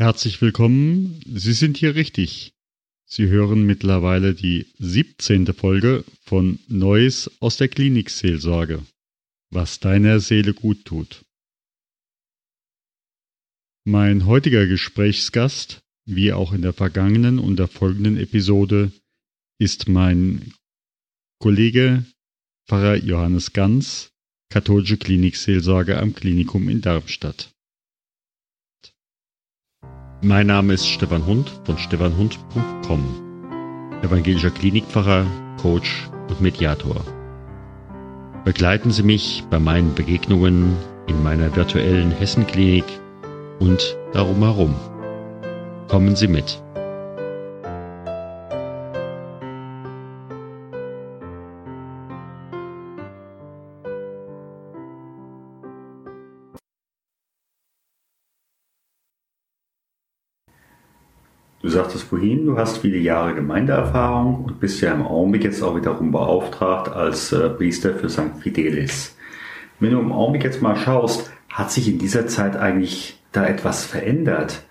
Herzlich willkommen. Sie sind hier richtig. Sie hören mittlerweile die 17. Folge von Neues aus der Klinikseelsorge. Was deiner Seele gut tut. Mein heutiger Gesprächsgast, wie auch in der vergangenen und der folgenden Episode, ist mein Kollege Pfarrer Johannes Ganz, katholische Klinikseelsorge am Klinikum in Darmstadt. Mein Name ist Stefan Hund von stefanhund.com, evangelischer Klinikpfarrer, Coach und Mediator. Begleiten Sie mich bei meinen Begegnungen in meiner virtuellen Hessenklinik und darum herum. Kommen Sie mit. Du sagtest vorhin, du hast viele Jahre Gemeindeerfahrung und bist ja im Augenblick jetzt auch wiederum beauftragt als äh, Priester für St. Fidelis. Wenn du im Augenblick jetzt mal schaust, hat sich in dieser Zeit eigentlich da etwas verändert?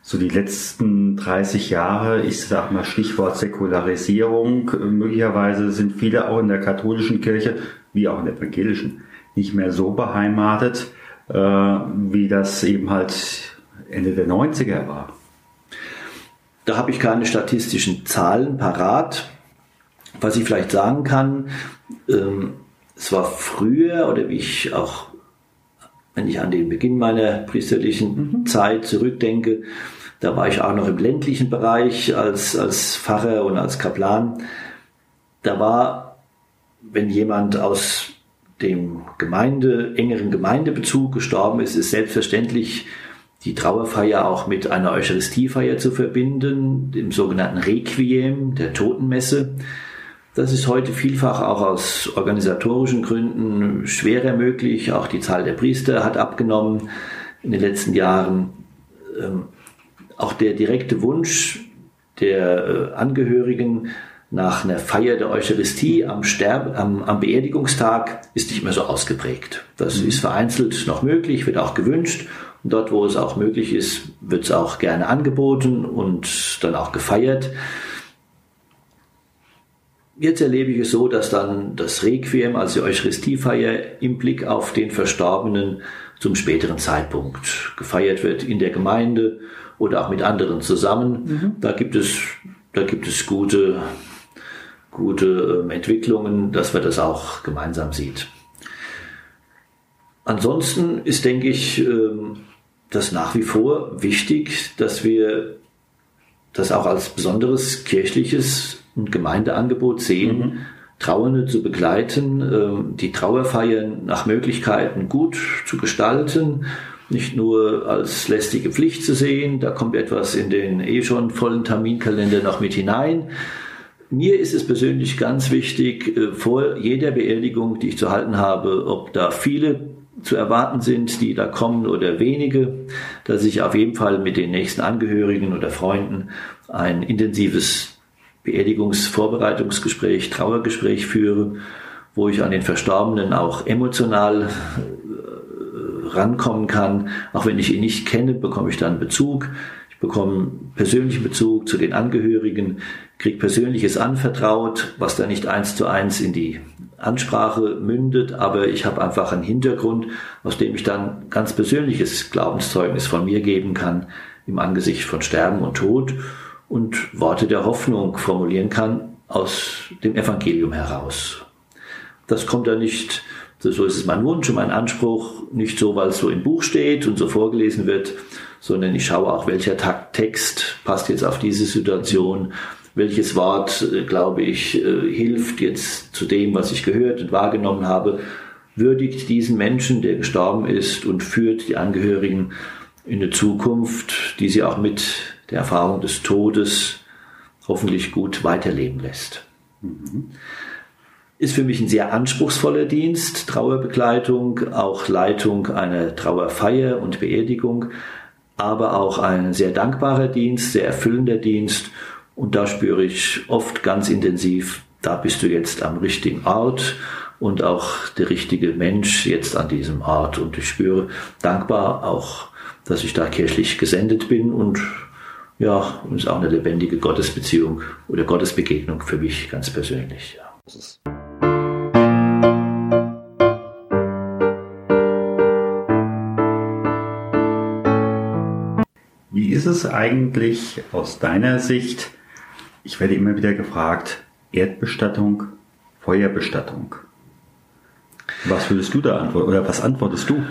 So die letzten 30 Jahre, ich sag mal Stichwort Säkularisierung, möglicherweise sind viele auch in der katholischen Kirche, wie auch in der evangelischen, nicht mehr so beheimatet, äh, wie das eben halt Ende der 90er war. Da habe ich keine statistischen Zahlen parat. Was ich vielleicht sagen kann, ähm, es war früher oder wie ich auch, wenn ich an den Beginn meiner priesterlichen mhm. Zeit zurückdenke, da war ich auch noch im ländlichen Bereich als, als Pfarrer und als Kaplan. Da war, wenn jemand aus dem Gemeinde, engeren Gemeindebezug gestorben ist, ist selbstverständlich die Trauerfeier auch mit einer Eucharistiefeier zu verbinden, dem sogenannten Requiem, der Totenmesse. Das ist heute vielfach auch aus organisatorischen Gründen schwerer möglich. Auch die Zahl der Priester hat abgenommen in den letzten Jahren. Ähm, auch der direkte Wunsch der äh, Angehörigen nach einer Feier der Eucharistie am, Sterb am, am Beerdigungstag ist nicht mehr so ausgeprägt. Das mhm. ist vereinzelt noch möglich, wird auch gewünscht dort, wo es auch möglich ist, wird es auch gerne angeboten und dann auch gefeiert. Jetzt erlebe ich es so, dass dann das Requiem, also die Eucharistiefeier, im Blick auf den Verstorbenen zum späteren Zeitpunkt gefeiert wird in der Gemeinde oder auch mit anderen zusammen. Mhm. Da gibt es, da gibt es gute, gute ähm, Entwicklungen, dass man das auch gemeinsam sieht. Ansonsten ist, denke ich, ähm, das nach wie vor wichtig, dass wir das auch als besonderes kirchliches und Gemeindeangebot sehen, mhm. Trauernde zu begleiten, ähm, die Trauerfeiern nach Möglichkeiten gut zu gestalten, nicht nur als lästige Pflicht zu sehen, da kommt etwas in den eh schon vollen Terminkalender noch mit hinein. Mir ist es persönlich ganz wichtig, äh, vor jeder Beerdigung, die ich zu halten habe, ob da viele zu erwarten sind, die da kommen oder wenige, dass ich auf jeden Fall mit den nächsten Angehörigen oder Freunden ein intensives Beerdigungsvorbereitungsgespräch, Trauergespräch führe, wo ich an den Verstorbenen auch emotional äh, rankommen kann. Auch wenn ich ihn nicht kenne, bekomme ich dann Bezug. Ich bekomme persönlichen Bezug zu den Angehörigen, kriege Persönliches anvertraut, was da nicht eins zu eins in die Ansprache mündet, aber ich habe einfach einen Hintergrund, aus dem ich dann ganz persönliches Glaubenszeugnis von mir geben kann im Angesicht von Sterben und Tod und Worte der Hoffnung formulieren kann aus dem Evangelium heraus. Das kommt da nicht, so ist es mein Wunsch und mein Anspruch, nicht so, weil es so im Buch steht und so vorgelesen wird, sondern ich schaue auch, welcher Text passt jetzt auf diese Situation welches Wort, äh, glaube ich, äh, hilft jetzt zu dem, was ich gehört und wahrgenommen habe, würdigt diesen Menschen, der gestorben ist und führt die Angehörigen in eine Zukunft, die sie auch mit der Erfahrung des Todes hoffentlich gut weiterleben lässt. Mhm. Ist für mich ein sehr anspruchsvoller Dienst, Trauerbegleitung, auch Leitung einer Trauerfeier und Beerdigung, aber auch ein sehr dankbarer Dienst, sehr erfüllender Dienst und da spüre ich oft ganz intensiv, da bist du jetzt am richtigen Ort und auch der richtige Mensch jetzt an diesem Ort. Und ich spüre dankbar auch dass ich da kirchlich gesendet bin und ja, und ist auch eine lebendige Gottesbeziehung oder Gottesbegegnung für mich ganz persönlich. Ja. Ist es eigentlich aus deiner Sicht? Ich werde immer wieder gefragt, Erdbestattung, Feuerbestattung. Was würdest du da antworten oder was antwortest du?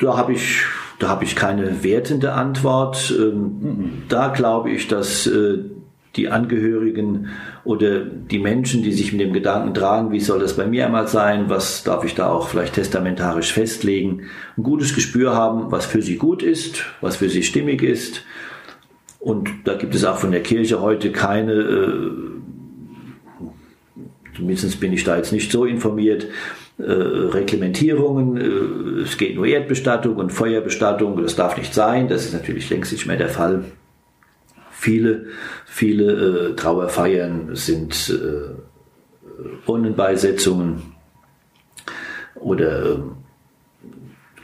Da habe ich, da habe ich keine wertende Antwort. Ähm, da glaube ich, dass äh, die Angehörigen oder die Menschen, die sich mit dem Gedanken tragen, wie soll das bei mir einmal sein, was darf ich da auch vielleicht testamentarisch festlegen, ein gutes Gespür haben, was für sie gut ist, was für sie stimmig ist. Und da gibt es auch von der Kirche heute keine, äh, zumindest bin ich da jetzt nicht so informiert, äh, Reglementierungen, äh, es geht nur Erdbestattung und Feuerbestattung, das darf nicht sein, das ist natürlich längst nicht mehr der Fall. Viele, viele äh, Trauerfeiern sind äh, Urnenbeisetzungen oder äh,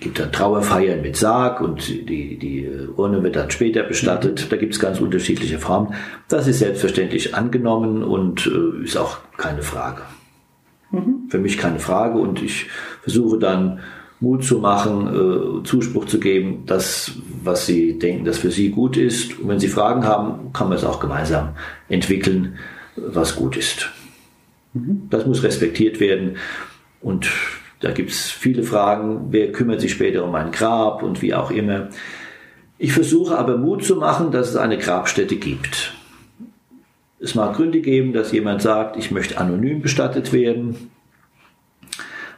gibt dann Trauerfeiern mit Sarg und die, die Urne wird dann später bestattet. Da gibt es ganz unterschiedliche Formen. Das ist selbstverständlich angenommen und äh, ist auch keine Frage. Mhm. Für mich keine Frage und ich versuche dann Mut zu machen, äh, Zuspruch zu geben, das, was Sie denken, das für Sie gut ist. Und wenn Sie Fragen haben, kann man es auch gemeinsam entwickeln, was gut ist. Mhm. Das muss respektiert werden. Und da gibt es viele Fragen, wer kümmert sich später um ein Grab und wie auch immer. Ich versuche aber Mut zu machen, dass es eine Grabstätte gibt. Es mag Gründe geben, dass jemand sagt, ich möchte anonym bestattet werden.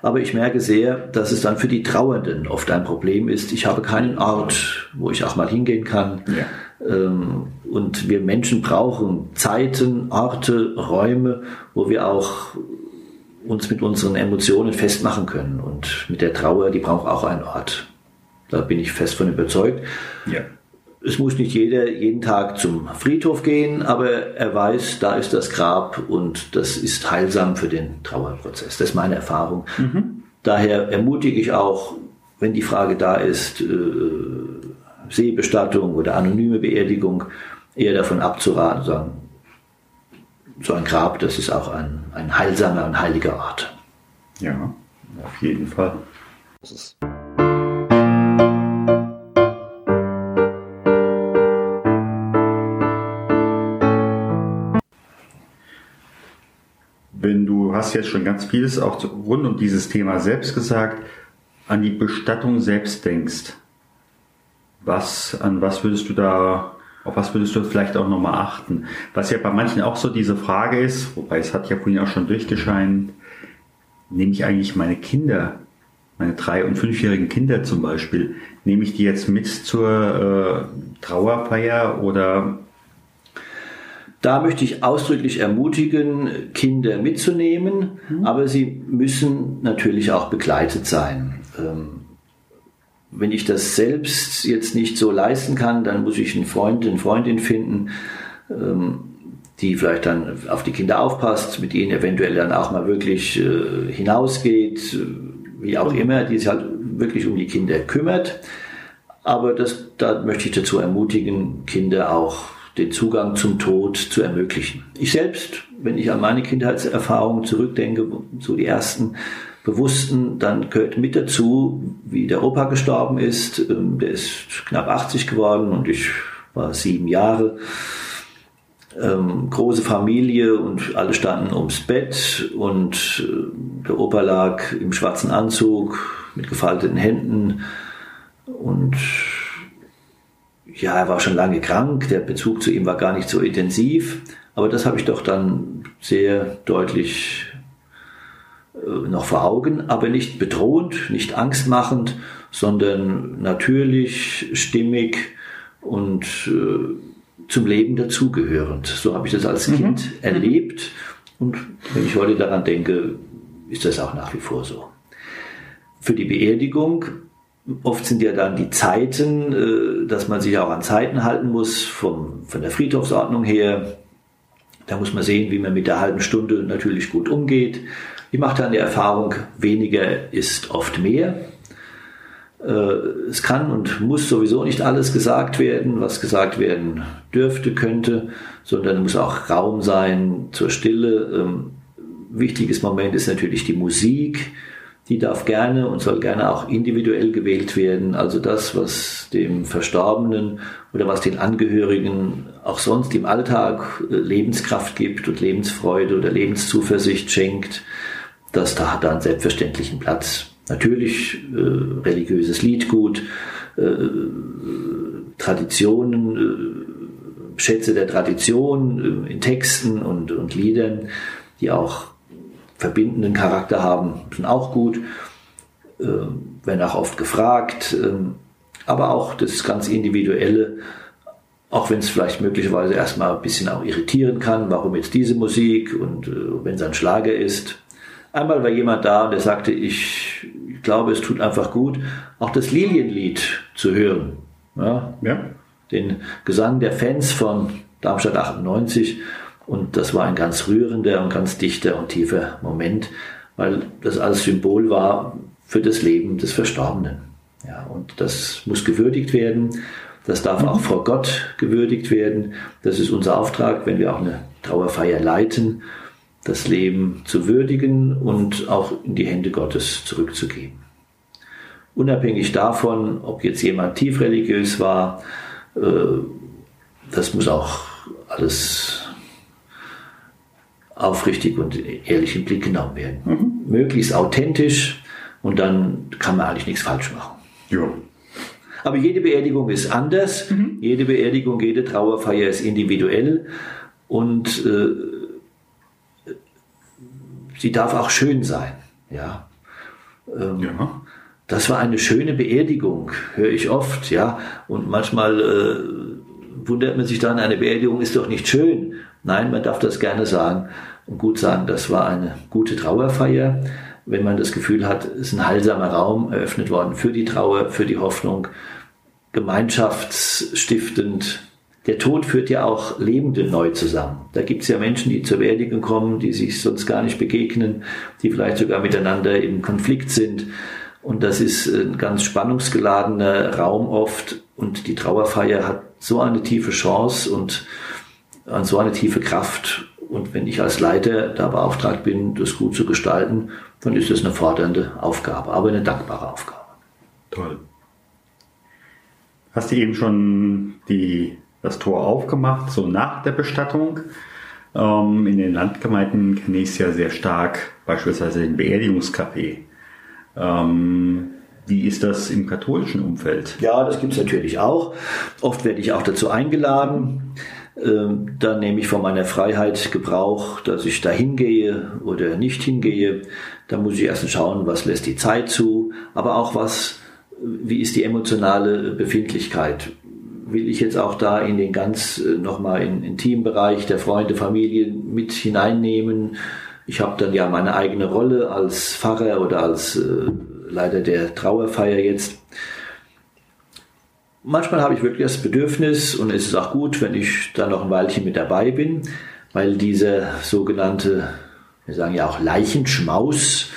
Aber ich merke sehr, dass es dann für die Trauernden oft ein Problem ist. Ich habe keinen Ort, wo ich auch mal hingehen kann. Ja. Ähm, und wir Menschen brauchen Zeiten, Orte, Räume, wo wir auch uns mit unseren Emotionen festmachen können. Und mit der Trauer, die braucht auch einen Ort. Da bin ich fest von überzeugt. Ja. Es muss nicht jeder jeden Tag zum Friedhof gehen, aber er weiß, da ist das Grab und das ist heilsam für den Trauerprozess. Das ist meine Erfahrung. Mhm. Daher ermutige ich auch, wenn die Frage da ist, äh, Seebestattung oder anonyme Beerdigung, eher davon abzuraten, sagen, so ein Grab, das ist auch ein, ein heilsamer und heiliger Ort. Ja, auf jeden Fall. Wenn du hast jetzt schon ganz vieles auch rund um dieses Thema selbst gesagt, an die Bestattung selbst denkst, was, an was würdest du da auf was würdest du vielleicht auch nochmal achten? Was ja bei manchen auch so diese Frage ist, wobei es hat ja vorhin auch schon durchgescheint, nehme ich eigentlich meine Kinder, meine drei- und fünfjährigen Kinder zum Beispiel, nehme ich die jetzt mit zur äh, Trauerfeier oder da möchte ich ausdrücklich ermutigen, Kinder mitzunehmen, mhm. aber sie müssen natürlich auch begleitet sein. Ähm, wenn ich das selbst jetzt nicht so leisten kann, dann muss ich einen Freund, eine Freundin finden, ähm, die vielleicht dann auf die Kinder aufpasst, mit ihnen eventuell dann auch mal wirklich äh, hinausgeht, äh, wie auch immer, die sich halt wirklich um die Kinder kümmert. Aber das, da möchte ich dazu ermutigen, Kinder auch den Zugang zum Tod zu ermöglichen. Ich selbst, wenn ich an meine Kindheitserfahrungen zurückdenke, so die ersten, Bewussten, dann gehört mit dazu, wie der Opa gestorben ist. Ähm, der ist knapp 80 geworden und ich war sieben Jahre. Ähm, große Familie und alle standen ums Bett und äh, der Opa lag im schwarzen Anzug mit gefalteten Händen und ja, er war schon lange krank, der Bezug zu ihm war gar nicht so intensiv, aber das habe ich doch dann sehr deutlich äh, noch vor Augen, aber nicht bedrohend, nicht angstmachend, sondern natürlich, stimmig und äh, zum Leben dazugehörend. So habe ich das als mhm. Kind mhm. erlebt und wenn ich heute daran denke, ist das auch nach wie vor so. Für die Beerdigung, oft sind ja dann die Zeiten, äh, dass man sich auch an Zeiten halten muss, vom, von der Friedhofsordnung her. Da muss man sehen, wie man mit der halben Stunde natürlich gut umgeht. Ich mache dann die Erfahrung, weniger ist oft mehr. Äh, es kann und muss sowieso nicht alles gesagt werden, was gesagt werden dürfte, könnte, sondern muss auch Raum sein zur Stille. Ähm, wichtiges Moment ist natürlich die Musik. Die darf gerne und soll gerne auch individuell gewählt werden. Also das, was dem Verstorbenen oder was den Angehörigen auch sonst im Alltag äh, Lebenskraft gibt und Lebensfreude oder Lebenszuversicht schenkt, das da hat einen selbstverständlichen Platz. Natürlich äh, religiöses Liedgut, äh, Traditionen, äh, Schätze der Tradition äh, in Texten und, und Liedern, die auch verbindenden Charakter haben, sind auch gut, äh, werden auch oft gefragt, äh, aber auch das ganz Individuelle, auch wenn es vielleicht möglicherweise erstmal ein bisschen auch irritieren kann, warum jetzt diese Musik und äh, wenn es ein Schlager ist, Einmal war jemand da, der sagte, ich, ich glaube, es tut einfach gut, auch das Lilienlied zu hören. Ja? ja. Den Gesang der Fans von Darmstadt 98. Und das war ein ganz rührender und ganz dichter und tiefer Moment, weil das als Symbol war für das Leben des Verstorbenen. Ja, und das muss gewürdigt werden. Das darf auch vor Gott gewürdigt werden. Das ist unser Auftrag, wenn wir auch eine Trauerfeier leiten das Leben zu würdigen und auch in die Hände Gottes zurückzugeben. Unabhängig davon, ob jetzt jemand tief religiös war, äh, das muss auch alles aufrichtig und ehrlich im Blick genommen werden. Mhm. Möglichst authentisch und dann kann man eigentlich nichts falsch machen. Ja. Aber jede Beerdigung ist anders. Mhm. Jede Beerdigung, jede Trauerfeier ist individuell. Und äh, sie darf auch schön sein. Ja. Ähm, ja. Das war eine schöne Beerdigung, höre ich oft, ja. Und manchmal äh, wundert man sich dann, eine Beerdigung ist doch nicht schön. Nein, man darf das gerne sagen und gut sagen, das war eine gute Trauerfeier. Wenn man das Gefühl hat, es ist ein heilsamer Raum eröffnet worden für die Trauer, für die Hoffnung, gemeinschaftsstiftend, der Tod führt ja auch Lebende neu zusammen. Da gibt es ja Menschen, die zur Beerdigung kommen, die sich sonst gar nicht begegnen, die vielleicht sogar miteinander im Konflikt sind. Und das ist ein ganz spannungsgeladener Raum oft. Und die Trauerfeier hat so eine tiefe Chance und so eine tiefe Kraft. Und wenn ich als Leiter da beauftragt bin, das gut zu gestalten, dann ist das eine fordernde Aufgabe, aber eine dankbare Aufgabe. Toll. Hast du eben schon die das Tor aufgemacht, so nach der Bestattung. Ähm, in den Landgemeinden kenne ich es ja sehr stark, beispielsweise den Beerdigungscafé. Ähm, wie ist das im katholischen Umfeld? Ja, das gibt es natürlich auch. Oft werde ich auch dazu eingeladen. Ähm, dann nehme ich von meiner Freiheit Gebrauch, dass ich da hingehe oder nicht hingehe. Da muss ich erst schauen, was lässt die Zeit zu, aber auch was, wie ist die emotionale Befindlichkeit will ich jetzt auch da in den ganz äh, nochmal in, in Teambereich der Freunde, Familie mit hineinnehmen. Ich habe dann ja meine eigene Rolle als Pfarrer oder als äh, Leiter der Trauerfeier jetzt. Manchmal habe ich wirklich das Bedürfnis und es ist auch gut, wenn ich da noch ein Weilchen mit dabei bin, weil dieser sogenannte, wir sagen ja auch Leichenschmaus,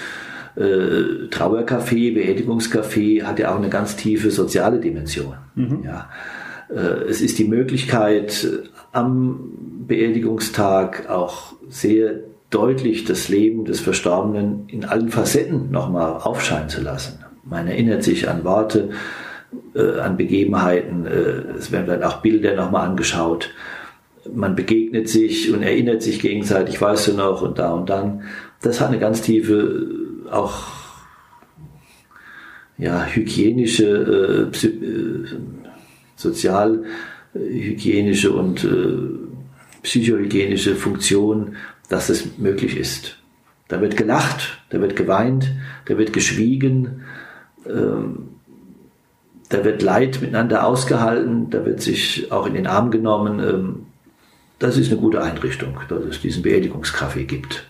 äh, Trauercafé, Beerdigungscafé hat ja auch eine ganz tiefe soziale Dimension. Mhm. Ja. Äh, es ist die Möglichkeit, am Beerdigungstag auch sehr deutlich das Leben des Verstorbenen in allen Facetten nochmal aufscheinen zu lassen. Man erinnert sich an Worte, äh, an Begebenheiten, äh, es werden dann auch Bilder nochmal angeschaut. Man begegnet sich und erinnert sich gegenseitig, weißt du noch, und da und dann. Das hat eine ganz tiefe, auch ja, hygienische, äh, sozialhygienische und äh, psychohygienische Funktion, dass es möglich ist. Da wird gelacht, da wird geweint, da wird geschwiegen, ähm, da wird Leid miteinander ausgehalten, da wird sich auch in den Arm genommen. Ähm, das ist eine gute Einrichtung, dass es diesen Beerdigungskaffee gibt.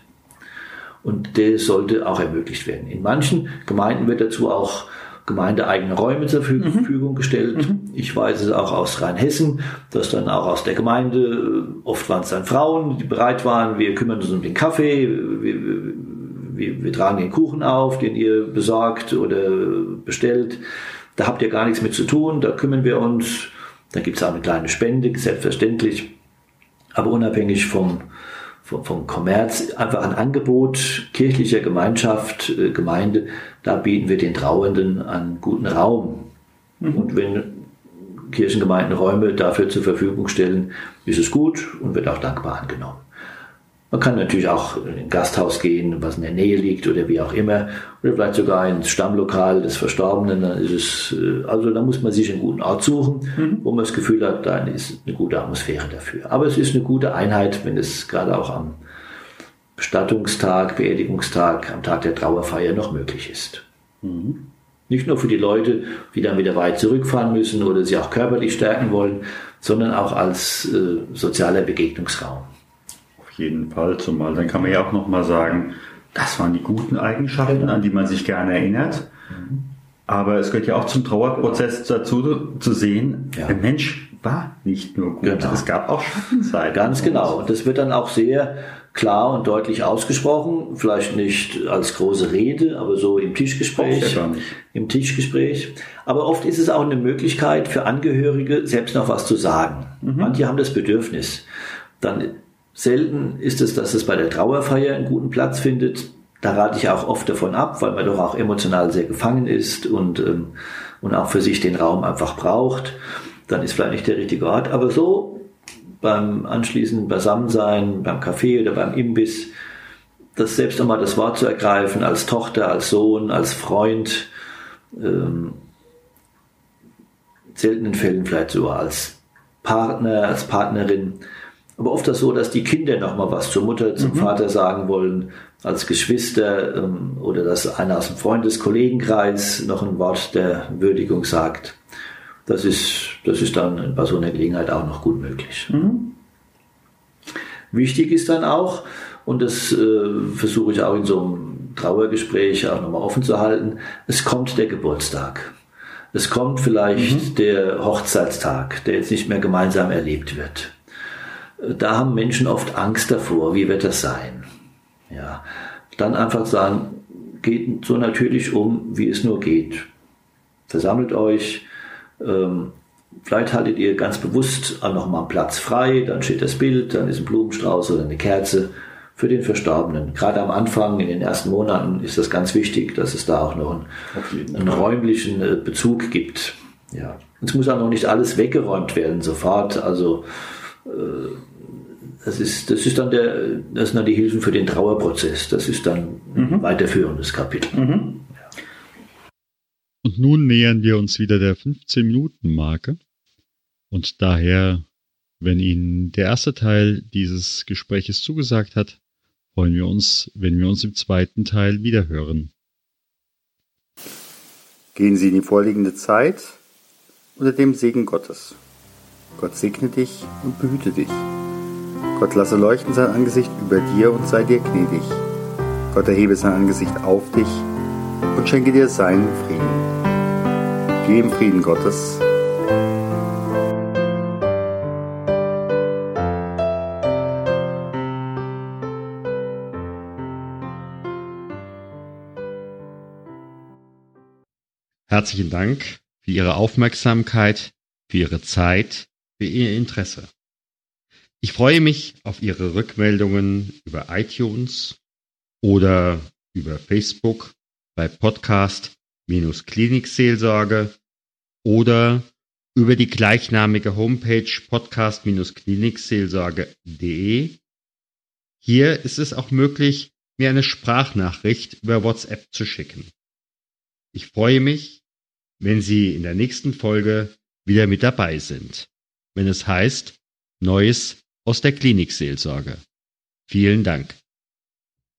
Und der sollte auch ermöglicht werden. In manchen Gemeinden wird dazu auch gemeindeeigene Räume zur mhm. Verfügung mhm. gestellt. Mhm. Ich weiß es auch aus Rheinhessen, dass dann auch aus der Gemeinde, oft waren es dann Frauen, die bereit waren, wir kümmern uns um den Kaffee, wir, wir, wir tragen den Kuchen auf, den ihr besorgt oder bestellt. Da habt ihr gar nichts mit zu tun, da kümmern wir uns. Da gibt es auch eine kleine Spende, selbstverständlich. Aber unabhängig vom, vom, vom Kommerz, einfach ein Angebot kirchlicher Gemeinschaft, äh, Gemeinde, da bieten wir den Trauernden einen guten Raum. Mhm. Und wenn Kirchengemeinden Räume dafür zur Verfügung stellen, ist es gut und wird auch dankbar angenommen. Man kann natürlich auch in ein Gasthaus gehen, was in der Nähe liegt oder wie auch immer, oder vielleicht sogar ins Stammlokal des Verstorbenen. Dann ist es, äh, also da muss man sich einen guten Ort suchen, mhm. wo man das Gefühl hat, da ist eine gute Atmosphäre dafür. Aber es ist eine gute Einheit, wenn es gerade auch am Bestattungstag, Beerdigungstag, am Tag der Trauerfeier noch möglich ist. Mhm. Nicht nur für die Leute, die dann wieder weit zurückfahren müssen oder sie auch körperlich stärken wollen, sondern auch als äh, sozialer Begegnungsraum jeden Fall, zumal dann kann man ja auch nochmal sagen, das waren die guten Eigenschaften, genau. an die man sich gerne erinnert. Aber es gehört ja auch zum Trauerprozess dazu zu sehen, ja. der Mensch war nicht nur gut, genau. es gab auch Schattenseiten. Ganz genau. Und das wird dann auch sehr klar und deutlich ausgesprochen, vielleicht nicht als große Rede, aber so im Tischgespräch. Ja Im Tischgespräch. Aber oft ist es auch eine Möglichkeit für Angehörige, selbst noch was zu sagen. Mhm. Manche haben das Bedürfnis. Dann Selten ist es, dass es bei der Trauerfeier einen guten Platz findet. Da rate ich auch oft davon ab, weil man doch auch emotional sehr gefangen ist und, ähm, und auch für sich den Raum einfach braucht. Dann ist vielleicht nicht der richtige Ort. Aber so beim anschließenden Beisammensein, beim Café oder beim Imbiss, das selbst einmal das Wort zu ergreifen, als Tochter, als Sohn, als Freund, ähm, seltenen Fällen vielleicht sogar als Partner, als Partnerin, aber oft ist das so, dass die Kinder noch mal was zur Mutter, zum mhm. Vater sagen wollen, als Geschwister ähm, oder dass einer aus dem Freundeskollegenkreis noch ein Wort der Würdigung sagt. Das ist, das ist dann bei so einer Gelegenheit auch noch gut möglich. Mhm. Wichtig ist dann auch, und das äh, versuche ich auch in so einem Trauergespräch auch nochmal offen zu halten, es kommt der Geburtstag. Es kommt vielleicht mhm. der Hochzeitstag, der jetzt nicht mehr gemeinsam erlebt wird da haben Menschen oft Angst davor, wie wird das sein? Ja, dann einfach sagen, geht so natürlich um, wie es nur geht. Versammelt euch, ähm, vielleicht haltet ihr ganz bewusst auch nochmal einen Platz frei, dann steht das Bild, dann ist ein Blumenstrauß oder eine Kerze für den Verstorbenen. Gerade am Anfang, in den ersten Monaten, ist das ganz wichtig, dass es da auch noch einen, einen räumlichen äh, Bezug gibt. Ja. Es muss auch noch nicht alles weggeräumt werden sofort. Also das ist, das ist dann der, das sind dann die Hilfen für den Trauerprozess. Das ist dann ein mhm. weiterführendes Kapitel. Mhm. Und nun nähern wir uns wieder der 15-Minuten-Marke. Und daher, wenn Ihnen der erste Teil dieses Gespräches zugesagt hat, freuen wir uns, wenn wir uns im zweiten Teil wiederhören. Gehen Sie in die vorliegende Zeit unter dem Segen Gottes. Gott segne dich und behüte dich. Gott lasse leuchten sein Angesicht über dir und sei dir gnädig. Gott erhebe sein Angesicht auf dich und schenke dir seinen Frieden. Geh im Frieden Gottes. Herzlichen Dank für Ihre Aufmerksamkeit, für Ihre Zeit, für Ihr Interesse. Ich freue mich auf Ihre Rückmeldungen über iTunes oder über Facebook bei Podcast-Klinikseelsorge oder über die gleichnamige Homepage podcast-klinikseelsorge.de. Hier ist es auch möglich, mir eine Sprachnachricht über WhatsApp zu schicken. Ich freue mich, wenn Sie in der nächsten Folge wieder mit dabei sind, wenn es heißt Neues aus der Klinikseelsorge. Vielen Dank.